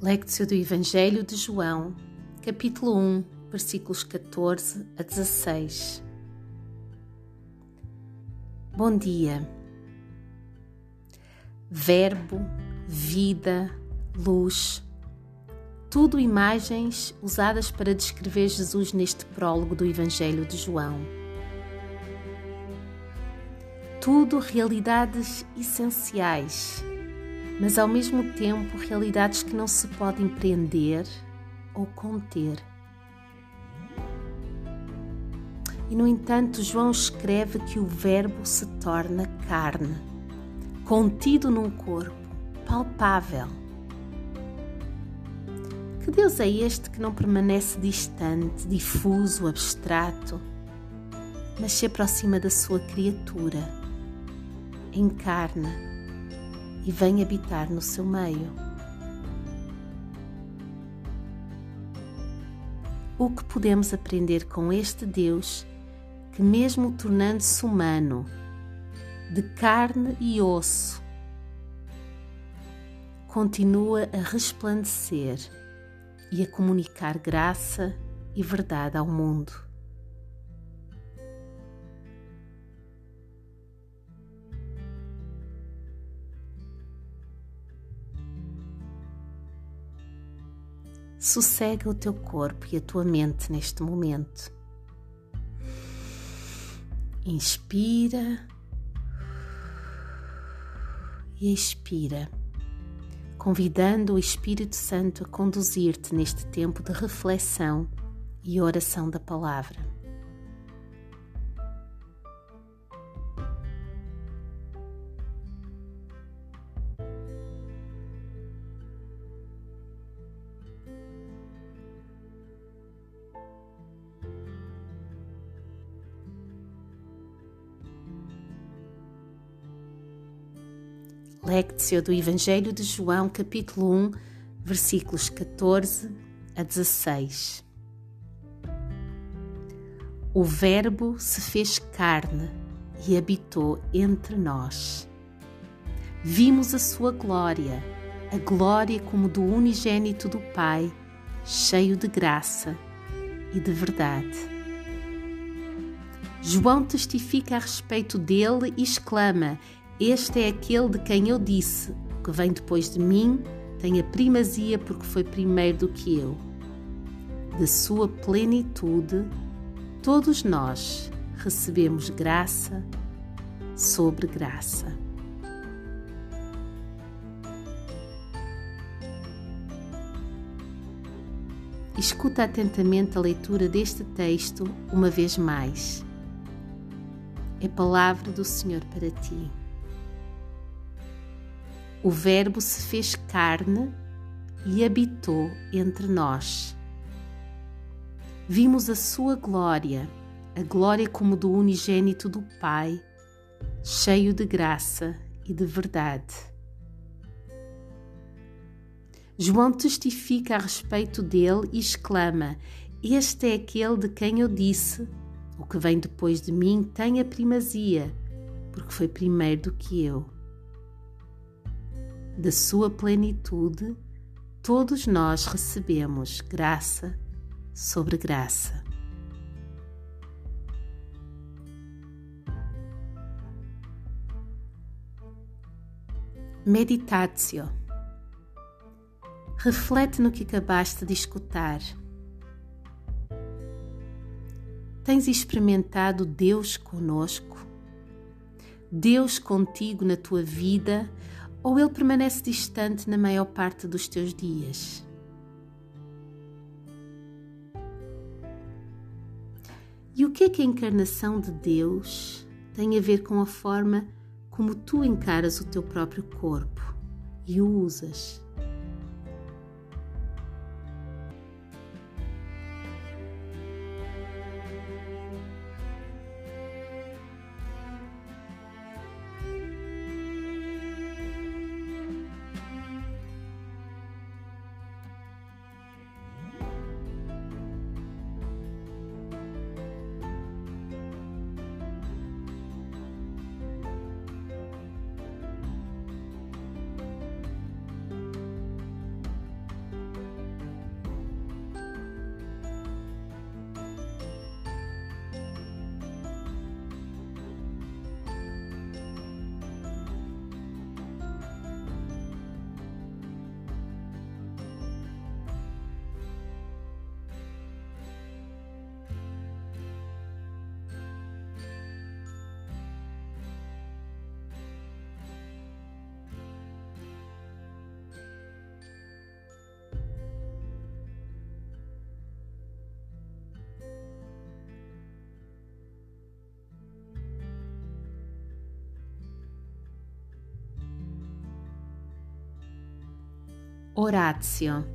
Lectio do Evangelho de João, capítulo 1, versículos 14 a 16. Bom dia. Verbo, vida, luz, tudo imagens usadas para descrever Jesus neste prólogo do Evangelho de João. Tudo realidades essenciais mas ao mesmo tempo realidades que não se podem prender ou conter. E no entanto, João escreve que o Verbo se torna carne, contido num corpo, palpável. Que Deus é este que não permanece distante, difuso, abstrato, mas se aproxima da sua criatura, encarna e vem habitar no seu meio. O que podemos aprender com este Deus que, mesmo tornando-se humano, de carne e osso, continua a resplandecer e a comunicar graça e verdade ao mundo. Sossega o teu corpo e a tua mente neste momento. Inspira e expira, convidando o Espírito Santo a conduzir-te neste tempo de reflexão e oração da palavra. Lectio do Evangelho de João, capítulo 1, versículos 14 a 16. O Verbo se fez carne e habitou entre nós. Vimos a sua glória, a glória como do unigênito do Pai, cheio de graça e de verdade. João testifica a respeito dele e exclama: este é aquele de quem eu disse: que vem depois de mim tem a primazia porque foi primeiro do que eu. De sua plenitude, todos nós recebemos graça sobre graça. Escuta atentamente a leitura deste texto uma vez mais. É palavra do Senhor para ti. O Verbo se fez carne e habitou entre nós. Vimos a sua glória, a glória como do unigênito do Pai, cheio de graça e de verdade. João testifica a respeito dele e exclama: Este é aquele de quem eu disse: O que vem depois de mim tem a primazia, porque foi primeiro do que eu da sua plenitude, todos nós recebemos graça sobre graça. Meditatio. Reflete no que acabaste de escutar. Tens experimentado Deus conosco? Deus contigo na tua vida ou ele permanece distante na maior parte dos teus dias? E o que é que a encarnação de Deus tem a ver com a forma como tu encaras o teu próprio corpo e o usas? Oratio.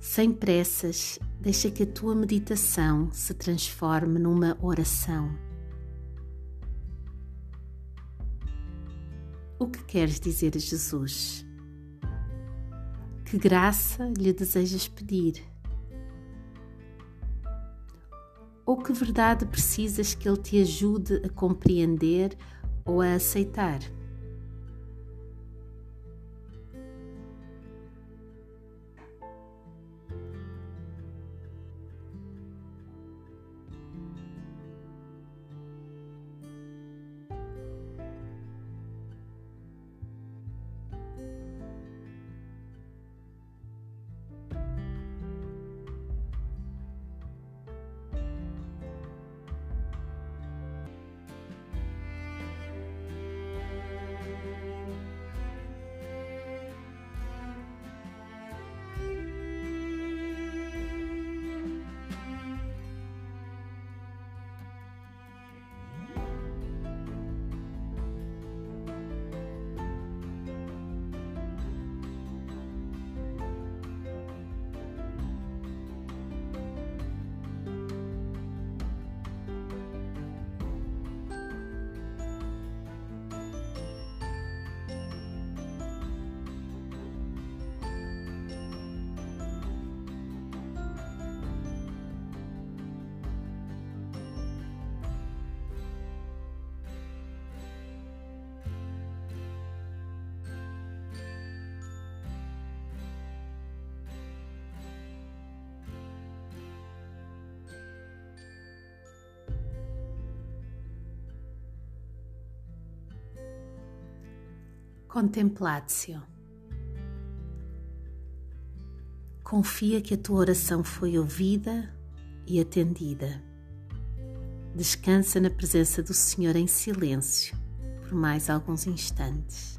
Sem pressas, deixa que a tua meditação se transforme numa oração. O que queres dizer a Jesus? Que graça lhe desejas pedir? Ou que verdade precisas que Ele te ajude a compreender ou a aceitar? Contemplatio. Confia que a tua oração foi ouvida e atendida. Descansa na presença do Senhor em silêncio por mais alguns instantes.